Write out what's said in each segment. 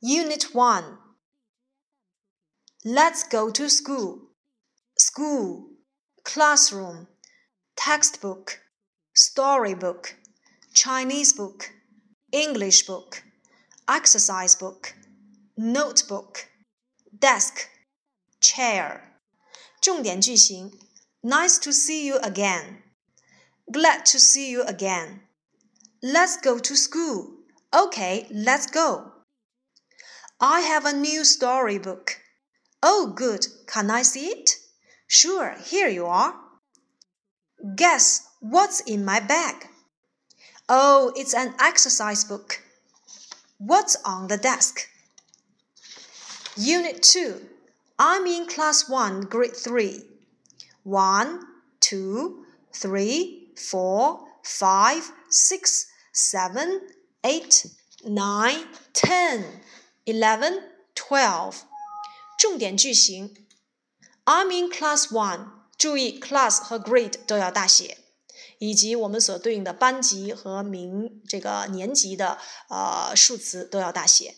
Unit 1 Let's go to school. School, classroom, textbook, storybook, Chinese book, English book, exercise book, notebook, desk, chair. 重点句型 Nice to see you again. Glad to see you again. Let's go to school. Okay, let's go. I have a new storybook. Oh, good. Can I see it? Sure, here you are. Guess what's in my bag? Oh, it's an exercise book. What's on the desk? Unit 2. I'm in class 1, grade 3. 1, 2, 3, 4, 5, 6, 7, 8, 9, 10, 11, 12. 重点句型：I'm in class one。注意，class 和 grade 都要大写，以及我们所对应的班级和名这个年级的呃数词都要大写。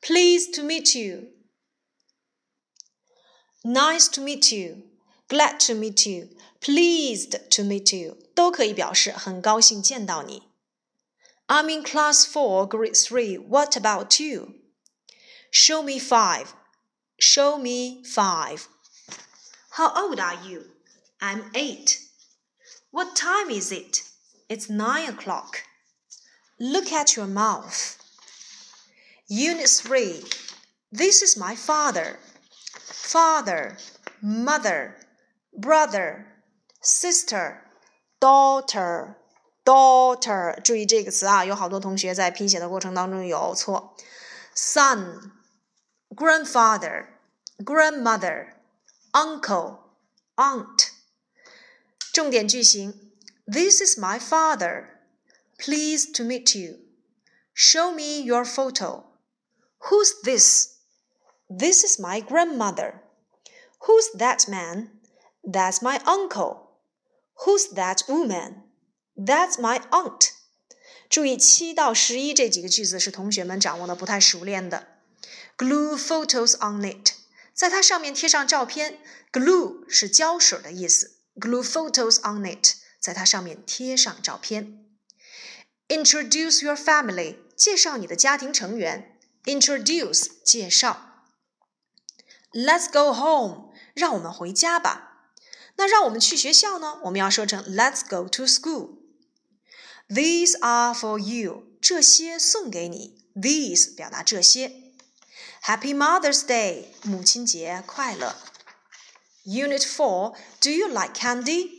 Pleased to meet you. Nice to meet you. Glad to meet you. Pleased to meet you 都可以表示很高兴见到你。I'm in class four, grade three. What about you? Show me five. Show me five. How old are you? I'm eight. What time is it? It's nine o'clock. Look at your mouth. Unit 3. This is my father. Father, mother, brother, sister, daughter, daughter. 注意这个词啊，有好多同学在拼写的过程当中有错。Son, grandfather, grandmother, uncle, aunt. 重点句型：This is my father. Pleased to meet you. Show me your photo. Who's this? This is my grandmother. Who's that man? That's my uncle. Who's that woman? That's my aunt. 注意七到十一这几个句子是同学们掌握的不太熟练的。 Glue photos on it，在它上面贴上照片。Glue 是胶水的意思。Glue photos on it，在它上面贴上照片。Introduce your family，介绍你的家庭成员。Introduce 介绍。Let's go home，让我们回家吧。那让我们去学校呢？我们要说成 Let's go to school。These are for you，这些送给你。These 表达这些。Happy Mother's Day，母亲节快乐。Unit Four, Do you like candy?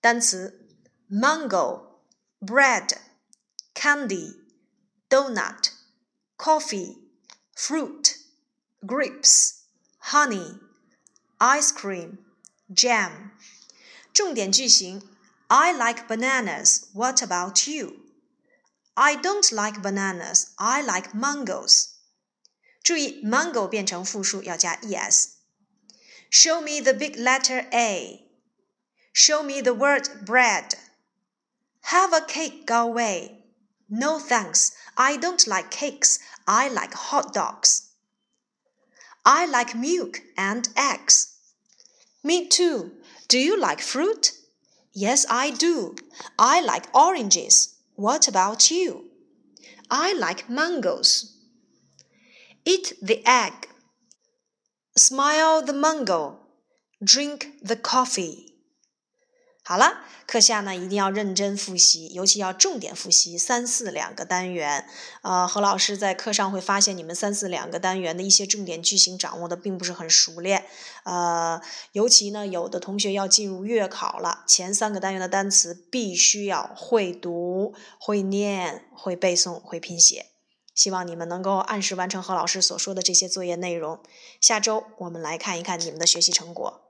单词 mango, bread, candy, donut, coffee, fruit, grapes, honey, ice cream, jam. 重点句型 I like bananas. What about you? I don't like bananas. I like mangoes. 注意，mango 变成复数要加 es。Show me the big letter A. Show me the word bread. Have a cake go away. No thanks. I don't like cakes. I like hot dogs. I like milk and eggs. Me too. Do you like fruit? Yes, I do. I like oranges. What about you? I like mangoes. Eat the egg. Smile the mango. Drink the coffee. 好了，课下呢一定要认真复习，尤其要重点复习三四两个单元。呃，何老师在课上会发现你们三四两个单元的一些重点句型掌握的并不是很熟练。呃，尤其呢，有的同学要进入月考了，前三个单元的单词必须要会读、会念、会背诵、会拼写。希望你们能够按时完成何老师所说的这些作业内容。下周我们来看一看你们的学习成果。